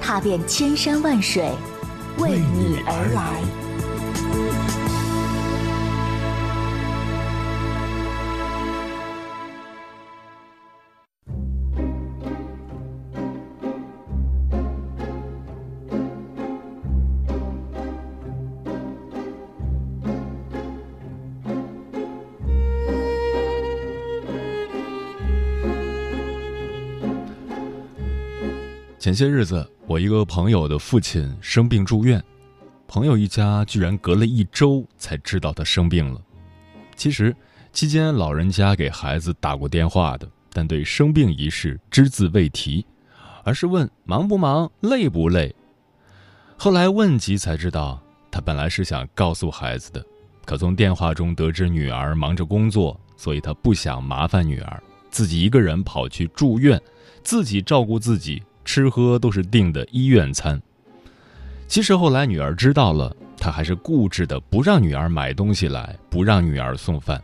踏遍千山万水，为你而来。前些日子，我一个朋友的父亲生病住院，朋友一家居然隔了一周才知道他生病了。其实期间老人家给孩子打过电话的，但对生病一事只字未提，而是问忙不忙、累不累。后来问及才知道，他本来是想告诉孩子的，可从电话中得知女儿忙着工作，所以他不想麻烦女儿，自己一个人跑去住院，自己照顾自己。吃喝都是订的医院餐。其实后来女儿知道了，他还是固执的不让女儿买东西来，不让女儿送饭。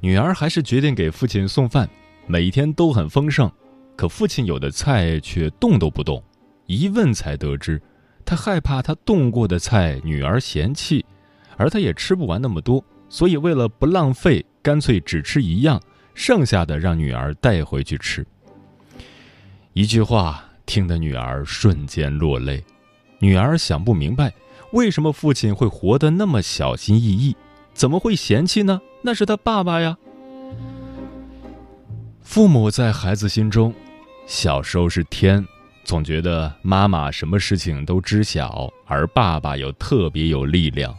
女儿还是决定给父亲送饭，每一天都很丰盛。可父亲有的菜却动都不动。一问才得知，他害怕他动过的菜女儿嫌弃，而他也吃不完那么多，所以为了不浪费，干脆只吃一样，剩下的让女儿带回去吃。一句话听得女儿瞬间落泪，女儿想不明白，为什么父亲会活得那么小心翼翼，怎么会嫌弃呢？那是他爸爸呀。父母在孩子心中，小时候是天，总觉得妈妈什么事情都知晓，而爸爸又特别有力量。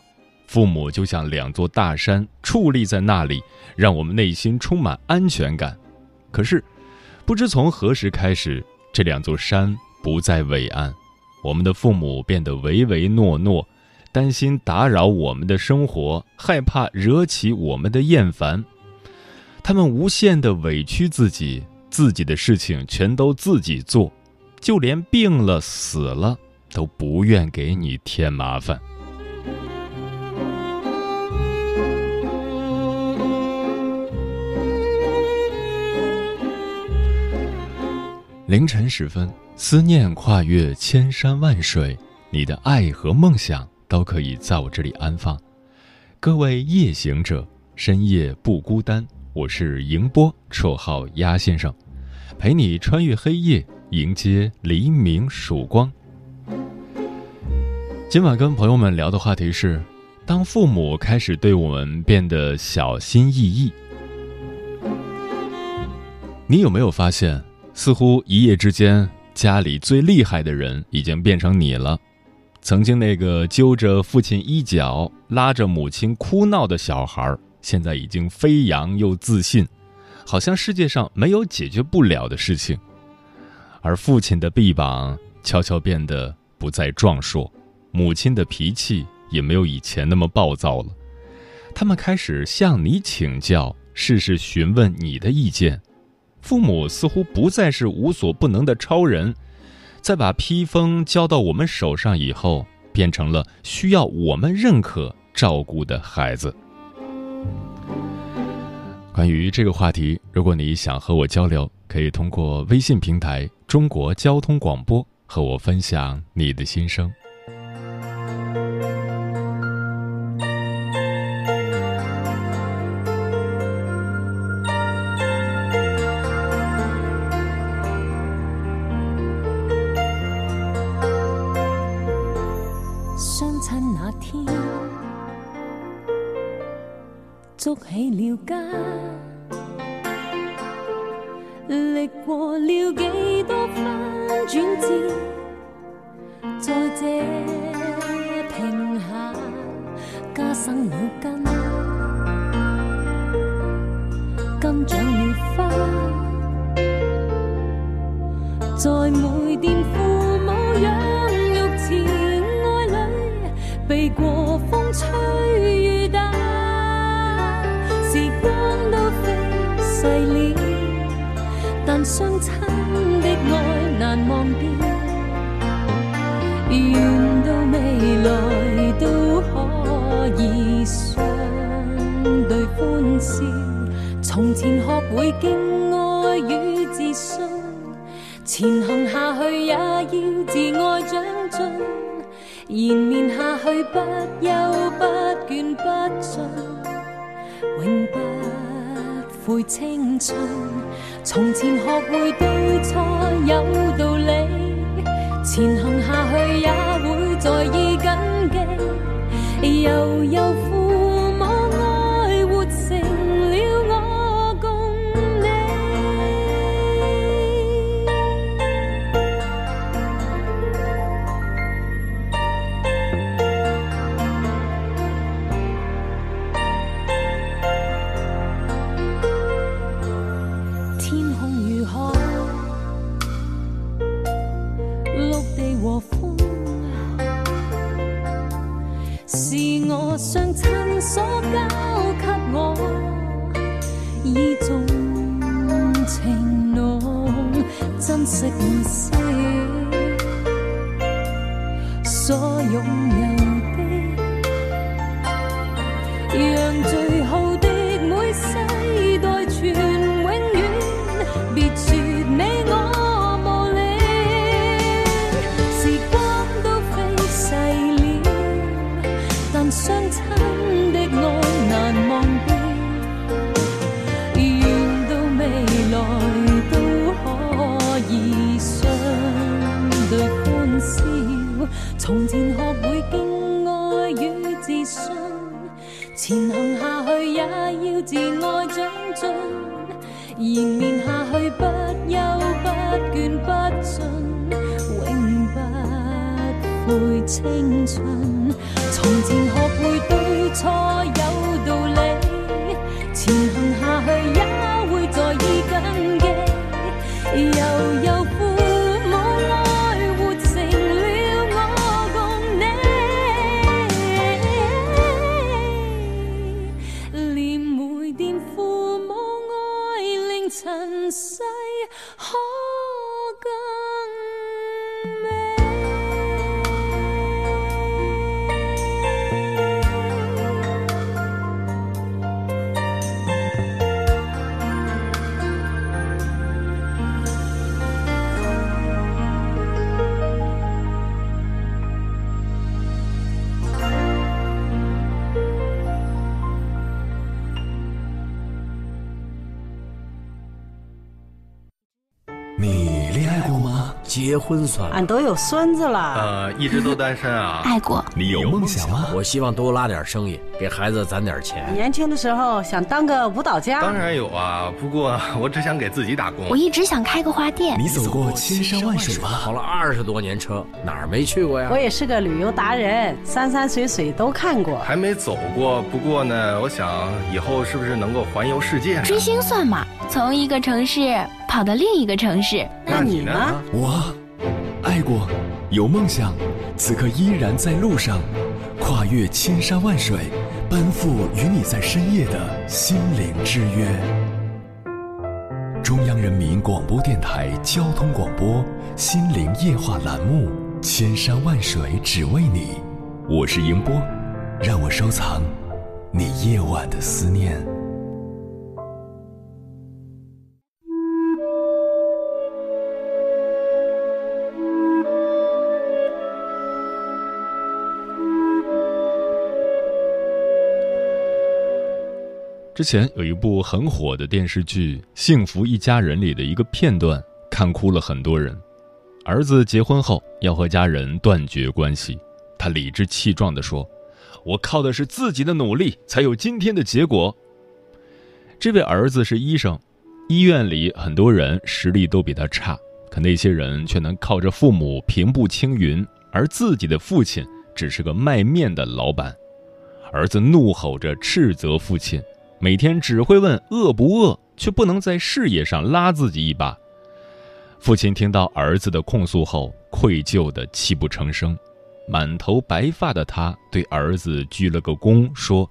父母就像两座大山矗立在那里，让我们内心充满安全感。可是。不知从何时开始，这两座山不再伟岸，我们的父母变得唯唯诺诺，担心打扰我们的生活，害怕惹起我们的厌烦。他们无限的委屈自己，自己的事情全都自己做，就连病了死了都不愿给你添麻烦。凌晨时分，思念跨越千山万水，你的爱和梦想都可以在我这里安放。各位夜行者，深夜不孤单。我是迎波，绰号鸭先生，陪你穿越黑夜，迎接黎明曙光。今晚跟朋友们聊的话题是：当父母开始对我们变得小心翼翼，你有没有发现？似乎一夜之间，家里最厉害的人已经变成你了。曾经那个揪着父亲衣角、拉着母亲哭闹的小孩，现在已经飞扬又自信，好像世界上没有解决不了的事情。而父亲的臂膀悄悄变得不再壮硕，母亲的脾气也没有以前那么暴躁了。他们开始向你请教，事事询问你的意见。父母似乎不再是无所不能的超人，在把披风交到我们手上以后，变成了需要我们认可、照顾的孩子。关于这个话题，如果你想和我交流，可以通过微信平台“中国交通广播”和我分享你的心声。天筑起了家，历过了几多番转折，在这停下加生脑筋，跟长了花，在每店相亲的爱难忘掉，愿到未来都可以相对欢笑。从前学会敬爱与自信，前行下去也要自爱长进，延绵下去不休不倦不尽，永不悔青春。从前学会对错有道理，前行下去也会在意谨记，悠悠依種情浓，珍惜每息所拥有。延绵下去不休不倦不尽，永不悔青春。结婚算了？俺都有孙子了，呃，一直都单身啊。爱过，你有梦想吗？我希望多拉点生意，给孩子攒点钱。年轻的时候想当个舞蹈家，当然有啊，不过我只想给自己打工我。一直想开个花店。你走过千山万水吗？跑了二十多年车，哪儿没去过呀我？也是个旅游达人，山山水水都看过。还没走过，不过呢，我想以后是不是能够环游世界？追星算吗？从一个城市跑到另一个城市，那你呢？我爱过，有梦想，此刻依然在路上，跨越千山万水，奔赴与你在深夜的心灵之约。中央人民广播电台交通广播《心灵夜话》栏目，千山万水只为你，我是迎波，让我收藏你夜晚的思念。之前有一部很火的电视剧《幸福一家人》里的一个片段，看哭了很多人。儿子结婚后要和家人断绝关系，他理直气壮地说：“我靠的是自己的努力，才有今天的结果。”这位儿子是医生，医院里很多人实力都比他差，可那些人却能靠着父母平步青云，而自己的父亲只是个卖面的老板。儿子怒吼着斥责父亲，每天只会问饿不饿，却不能在事业上拉自己一把。父亲听到儿子的控诉后，愧疚的泣不成声。满头白发的他对儿子鞠了个躬，说：“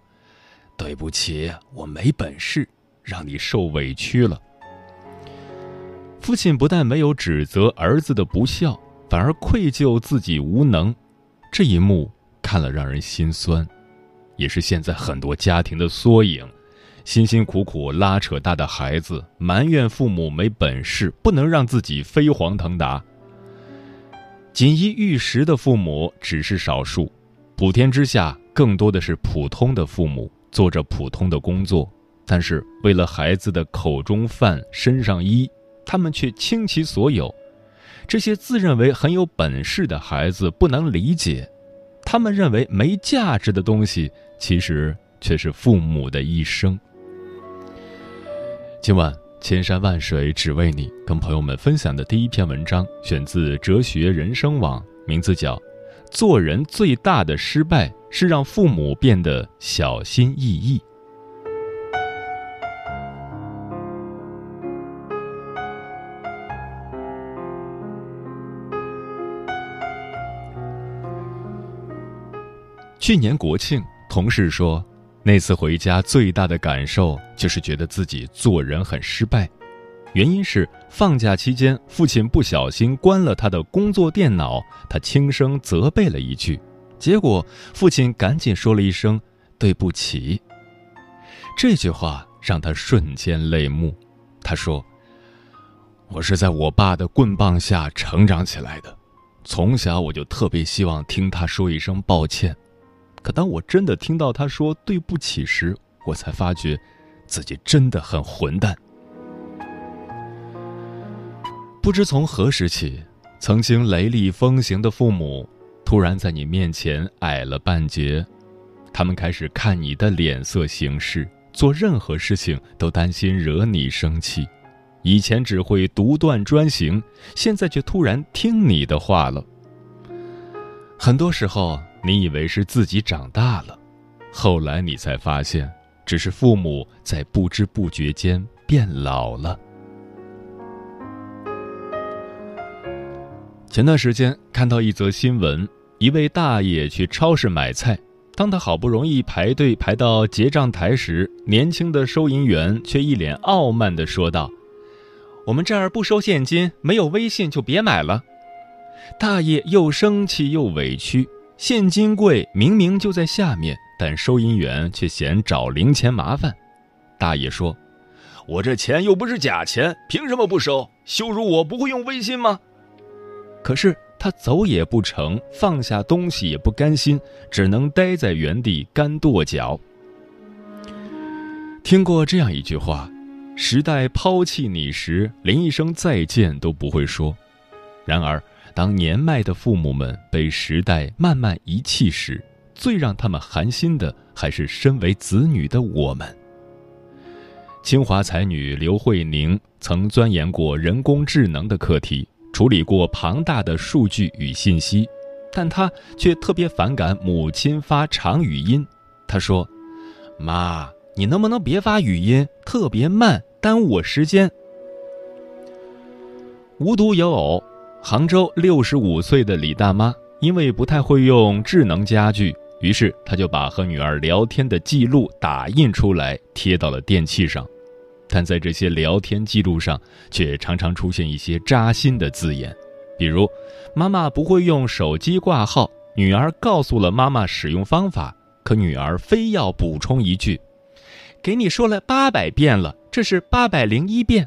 对不起，我没本事，让你受委屈了。”父亲不但没有指责儿子的不孝，反而愧疚自己无能。这一幕看了让人心酸，也是现在很多家庭的缩影。辛辛苦苦拉扯大的孩子，埋怨父母没本事，不能让自己飞黄腾达。锦衣玉食的父母只是少数，普天之下更多的是普通的父母，做着普通的工作，但是为了孩子的口中饭、身上衣，他们却倾其所有。这些自认为很有本事的孩子不能理解，他们认为没价值的东西，其实却是父母的一生。今晚。千山万水只为你，跟朋友们分享的第一篇文章选自哲学人生网，名字叫《做人最大的失败是让父母变得小心翼翼》。去年国庆，同事说。那次回家最大的感受就是觉得自己做人很失败，原因是放假期间父亲不小心关了他的工作电脑，他轻声责备了一句，结果父亲赶紧说了一声对不起。这句话让他瞬间泪目。他说：“我是在我爸的棍棒下成长起来的，从小我就特别希望听他说一声抱歉。”可当我真的听到他说对不起时，我才发觉，自己真的很混蛋。不知从何时起，曾经雷厉风行的父母，突然在你面前矮了半截，他们开始看你的脸色行事，做任何事情都担心惹你生气。以前只会独断专行，现在却突然听你的话了。很多时候。你以为是自己长大了，后来你才发现，只是父母在不知不觉间变老了。前段时间看到一则新闻，一位大爷去超市买菜，当他好不容易排队排到结账台时，年轻的收银员却一脸傲慢的说道：“我们这儿不收现金，没有微信就别买了。”大爷又生气又委屈。现金柜明明就在下面，但收银员却嫌找零钱麻烦。大爷说：“我这钱又不是假钱，凭什么不收？羞辱我不会用微信吗？”可是他走也不成，放下东西也不甘心，只能待在原地干跺脚。听过这样一句话：“时代抛弃你时，连一声再见都不会说。”然而。当年迈的父母们被时代慢慢遗弃时，最让他们寒心的还是身为子女的我们。清华才女刘慧宁曾钻研过人工智能的课题，处理过庞大的数据与信息，但她却特别反感母亲发长语音。她说：“妈，你能不能别发语音，特别慢，耽误我时间。”无独有偶。杭州六十五岁的李大妈，因为不太会用智能家具，于是她就把和女儿聊天的记录打印出来贴到了电器上。但在这些聊天记录上，却常常出现一些扎心的字眼，比如“妈妈不会用手机挂号”，女儿告诉了妈妈使用方法，可女儿非要补充一句：“给你说了八百遍了，这是八百零一遍。”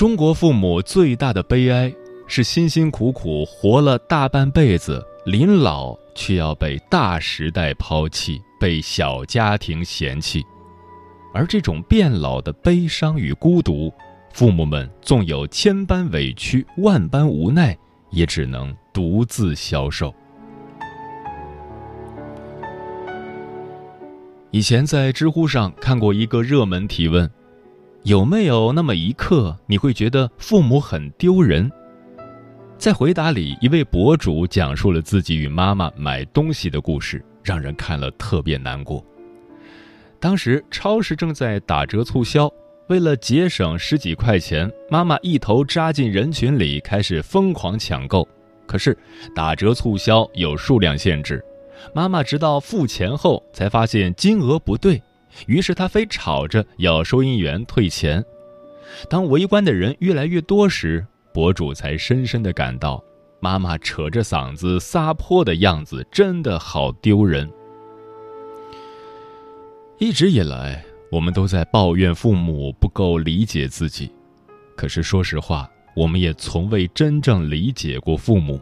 中国父母最大的悲哀是辛辛苦苦活了大半辈子，临老却要被大时代抛弃，被小家庭嫌弃。而这种变老的悲伤与孤独，父母们纵有千般委屈、万般无奈，也只能独自消受。以前在知乎上看过一个热门提问。有没有那么一刻，你会觉得父母很丢人？在回答里，一位博主讲述了自己与妈妈买东西的故事，让人看了特别难过。当时超市正在打折促销，为了节省十几块钱，妈妈一头扎进人群里，开始疯狂抢购。可是打折促销有数量限制，妈妈直到付钱后才发现金额不对。于是他非吵着要收银员退钱。当围观的人越来越多时，博主才深深的感到，妈妈扯着嗓子撒泼的样子真的好丢人。一直以来，我们都在抱怨父母不够理解自己，可是说实话，我们也从未真正理解过父母。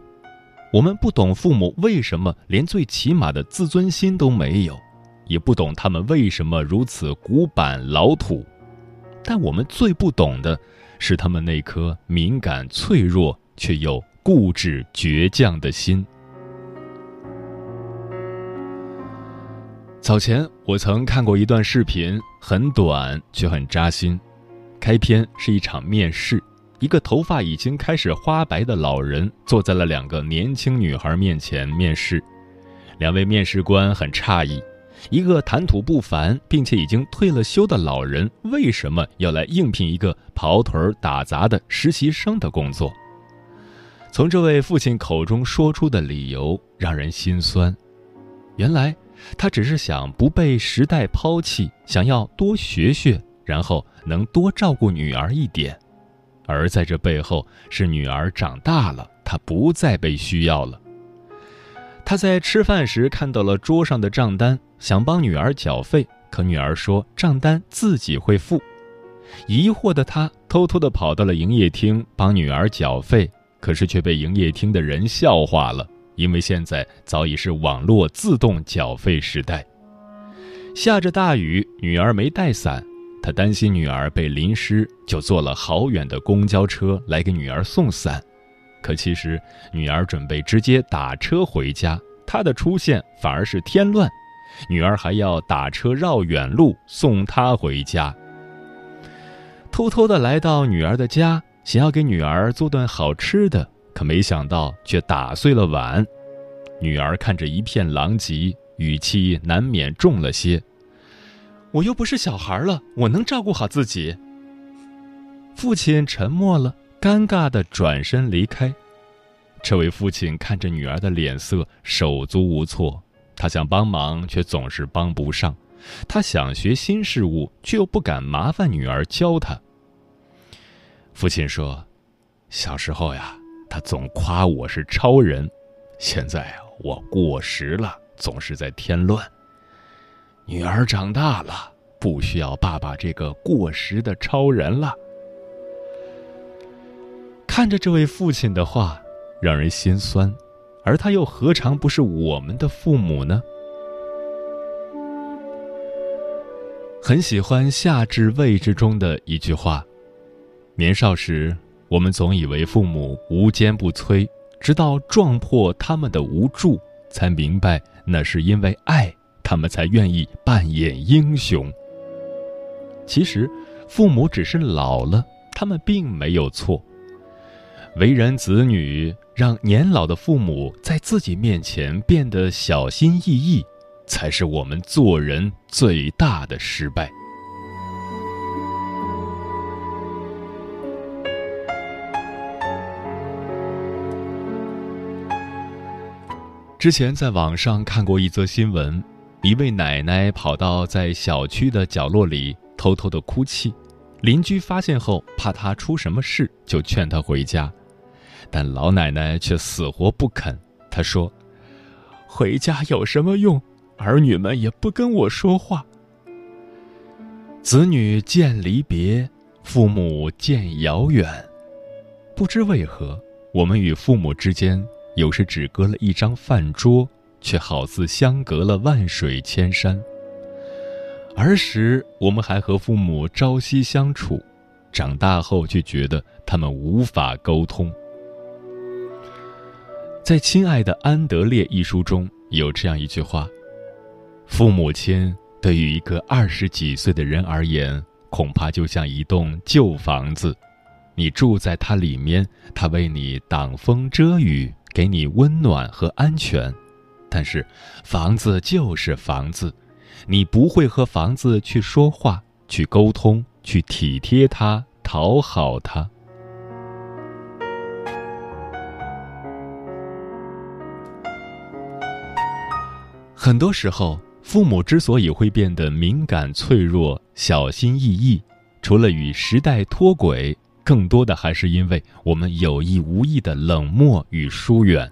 我们不懂父母为什么连最起码的自尊心都没有，也不懂他们为什么如此古板老土。但我们最不懂的，是他们那颗敏感脆弱却又固执倔强的心。早前我曾看过一段视频，很短却很扎心。开篇是一场面试，一个头发已经开始花白的老人坐在了两个年轻女孩面前面试，两位面试官很诧异。一个谈吐不凡并且已经退了休的老人，为什么要来应聘一个跑腿打杂的实习生的工作？从这位父亲口中说出的理由让人心酸。原来他只是想不被时代抛弃，想要多学学，然后能多照顾女儿一点。而在这背后，是女儿长大了，他不再被需要了。他在吃饭时看到了桌上的账单，想帮女儿缴费，可女儿说账单自己会付。疑惑的他偷偷的跑到了营业厅帮女儿缴费，可是却被营业厅的人笑话了，因为现在早已是网络自动缴费时代。下着大雨，女儿没带伞，他担心女儿被淋湿，就坐了好远的公交车来给女儿送伞。可其实，女儿准备直接打车回家，她的出现反而是添乱。女儿还要打车绕远路送她回家。偷偷的来到女儿的家，想要给女儿做顿好吃的，可没想到却打碎了碗。女儿看着一片狼藉，语气难免重了些：“我又不是小孩了，我能照顾好自己。”父亲沉默了。尴尬的转身离开，这位父亲看着女儿的脸色，手足无措。他想帮忙，却总是帮不上；他想学新事物，却又不敢麻烦女儿教他。父亲说：“小时候呀，他总夸我是超人，现在我过时了，总是在添乱。女儿长大了，不需要爸爸这个过时的超人了。”看着这位父亲的话，让人心酸，而他又何尝不是我们的父母呢？很喜欢《夏至未至》中的一句话：“年少时，我们总以为父母无坚不摧，直到撞破他们的无助，才明白那是因为爱，他们才愿意扮演英雄。其实，父母只是老了，他们并没有错。”为人子女，让年老的父母在自己面前变得小心翼翼，才是我们做人最大的失败。之前在网上看过一则新闻，一位奶奶跑到在小区的角落里偷偷的哭泣，邻居发现后怕她出什么事，就劝她回家。但老奶奶却死活不肯。她说：“回家有什么用？儿女们也不跟我说话。子女渐离别，父母渐遥远。不知为何，我们与父母之间有时只隔了一张饭桌，却好似相隔了万水千山。儿时我们还和父母朝夕相处，长大后却觉得他们无法沟通。”在《亲爱的安德烈》一书中有这样一句话：“父母亲对于一个二十几岁的人而言，恐怕就像一栋旧房子，你住在它里面，它为你挡风遮雨，给你温暖和安全。但是，房子就是房子，你不会和房子去说话、去沟通、去体贴它、讨好它。”很多时候，父母之所以会变得敏感、脆弱、小心翼翼，除了与时代脱轨，更多的还是因为我们有意无意的冷漠与疏远。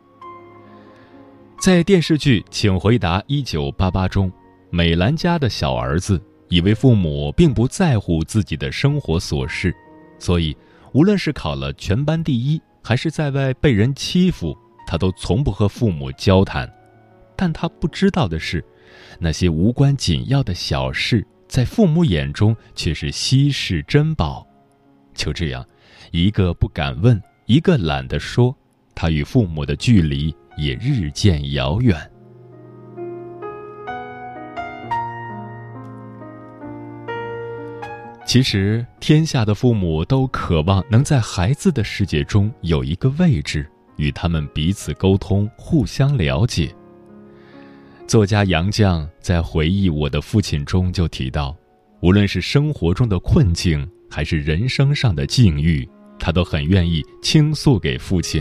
在电视剧《请回答一九八八》中，美兰家的小儿子以为父母并不在乎自己的生活琐事，所以无论是考了全班第一，还是在外被人欺负，他都从不和父母交谈。但他不知道的是。那些无关紧要的小事，在父母眼中却是稀世珍宝。就这样，一个不敢问，一个懒得说，他与父母的距离也日渐遥远。其实，天下的父母都渴望能在孩子的世界中有一个位置，与他们彼此沟通，互相了解。作家杨绛在回忆我的父亲中就提到，无论是生活中的困境，还是人生上的境遇，他都很愿意倾诉给父亲。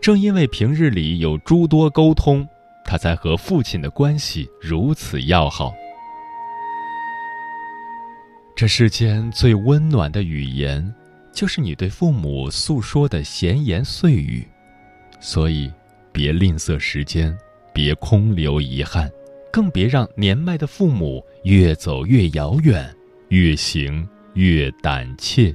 正因为平日里有诸多沟通，他才和父亲的关系如此要好。这世间最温暖的语言，就是你对父母诉说的闲言碎语，所以别吝啬时间。别空留遗憾，更别让年迈的父母越走越遥远，越行越胆怯。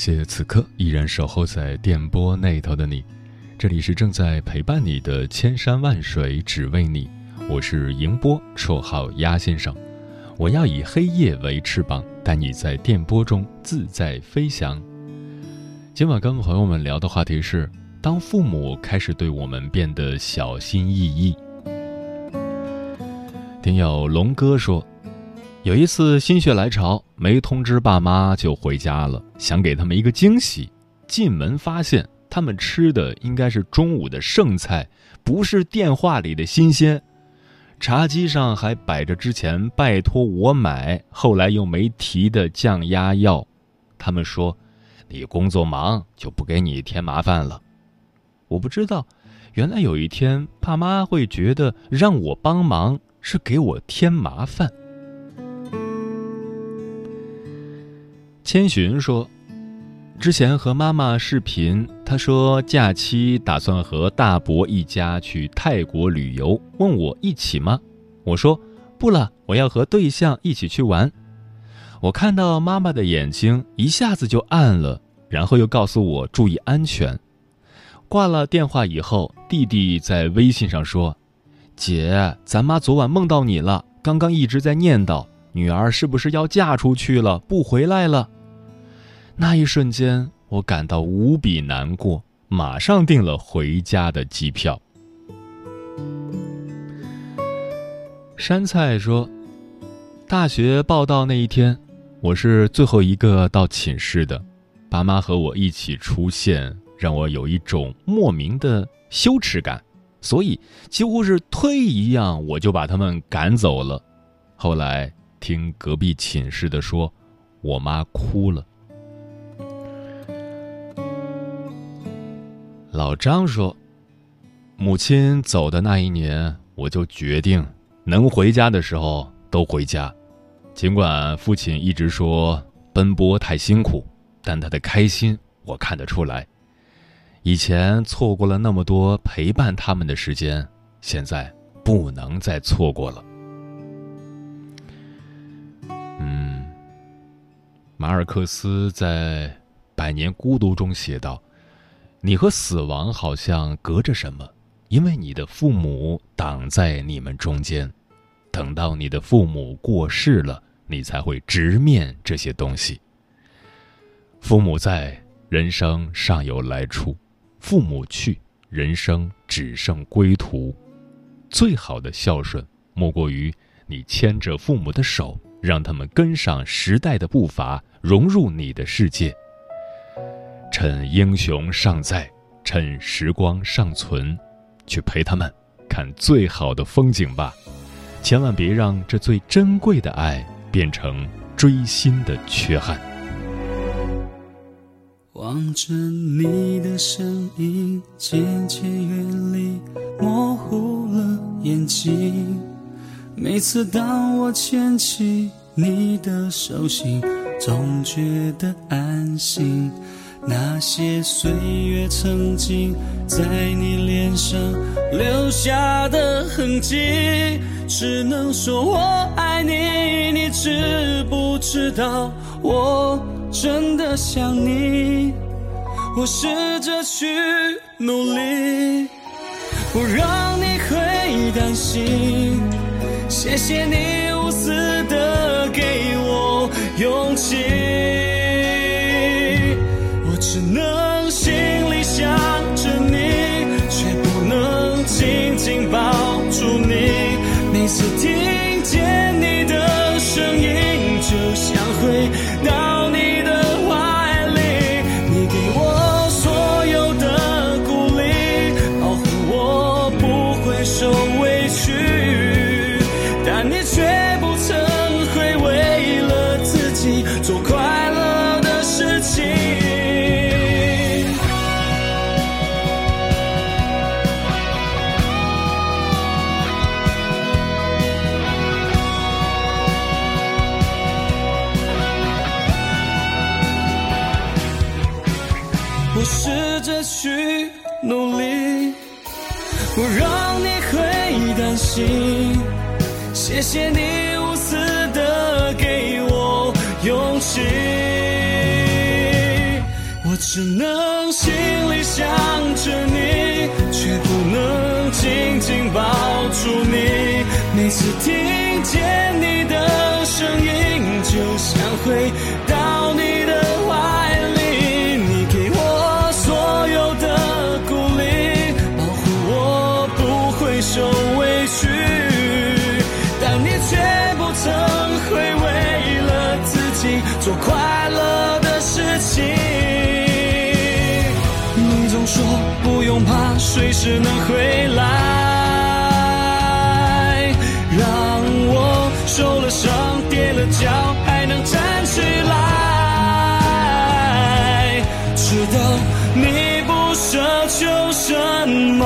谢此刻依然守候在电波那头的你，这里是正在陪伴你的千山万水只为你，我是迎波，绰号鸭先生。我要以黑夜为翅膀，带你在电波中自在飞翔。今晚跟朋友们聊的话题是：当父母开始对我们变得小心翼翼。听友龙哥说。有一次心血来潮，没通知爸妈就回家了，想给他们一个惊喜。进门发现他们吃的应该是中午的剩菜，不是电话里的新鲜。茶几上还摆着之前拜托我买，后来又没提的降压药。他们说：“你工作忙，就不给你添麻烦了。”我不知道，原来有一天爸妈会觉得让我帮忙是给我添麻烦。千寻说：“之前和妈妈视频，她说假期打算和大伯一家去泰国旅游，问我一起吗？我说不了，我要和对象一起去玩。我看到妈妈的眼睛一下子就暗了，然后又告诉我注意安全。挂了电话以后，弟弟在微信上说：‘姐，咱妈昨晚梦到你了，刚刚一直在念叨女儿是不是要嫁出去了，不回来了。’”那一瞬间，我感到无比难过，马上订了回家的机票。山菜说：“大学报到那一天，我是最后一个到寝室的，爸妈和我一起出现，让我有一种莫名的羞耻感，所以几乎是推一样，我就把他们赶走了。后来听隔壁寝室的说，我妈哭了。”老张说：“母亲走的那一年，我就决定能回家的时候都回家。尽管父亲一直说奔波太辛苦，但他的开心我看得出来。以前错过了那么多陪伴他们的时间，现在不能再错过了。”马尔克斯在。百年孤独》中写道：“你和死亡好像隔着什么，因为你的父母挡在你们中间。等到你的父母过世了，你才会直面这些东西。父母在，人生尚有来处；父母去，人生只剩归途。最好的孝顺，莫过于你牵着父母的手。”让他们跟上时代的步伐，融入你的世界。趁英雄尚在，趁时光尚存，去陪他们看最好的风景吧。千万别让这最珍贵的爱变成追星的缺憾。望着你的身影渐渐远离，模糊了眼睛。每次当我牵起你的手心，总觉得安心。那些岁月曾经在你脸上留下的痕迹，只能说我爱你。你知不知道，我真的想你。我试着去努力，不让你会担心。谢谢你无私的给我勇气，谢谢你无私的给我勇气，我只能心里想着你，却不能紧紧抱住你。每次听见你的声音，就想回随时能回来，让我受了伤、跌了跤还能站起来。知道你不奢求什么，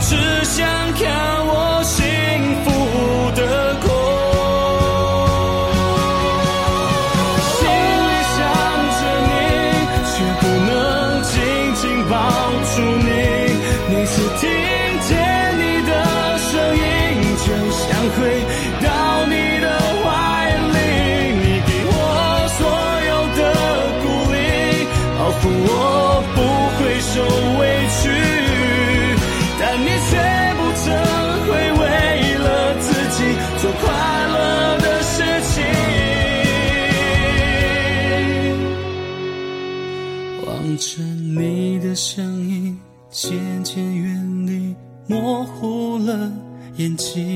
只想看声音渐渐远离，模糊了眼睛。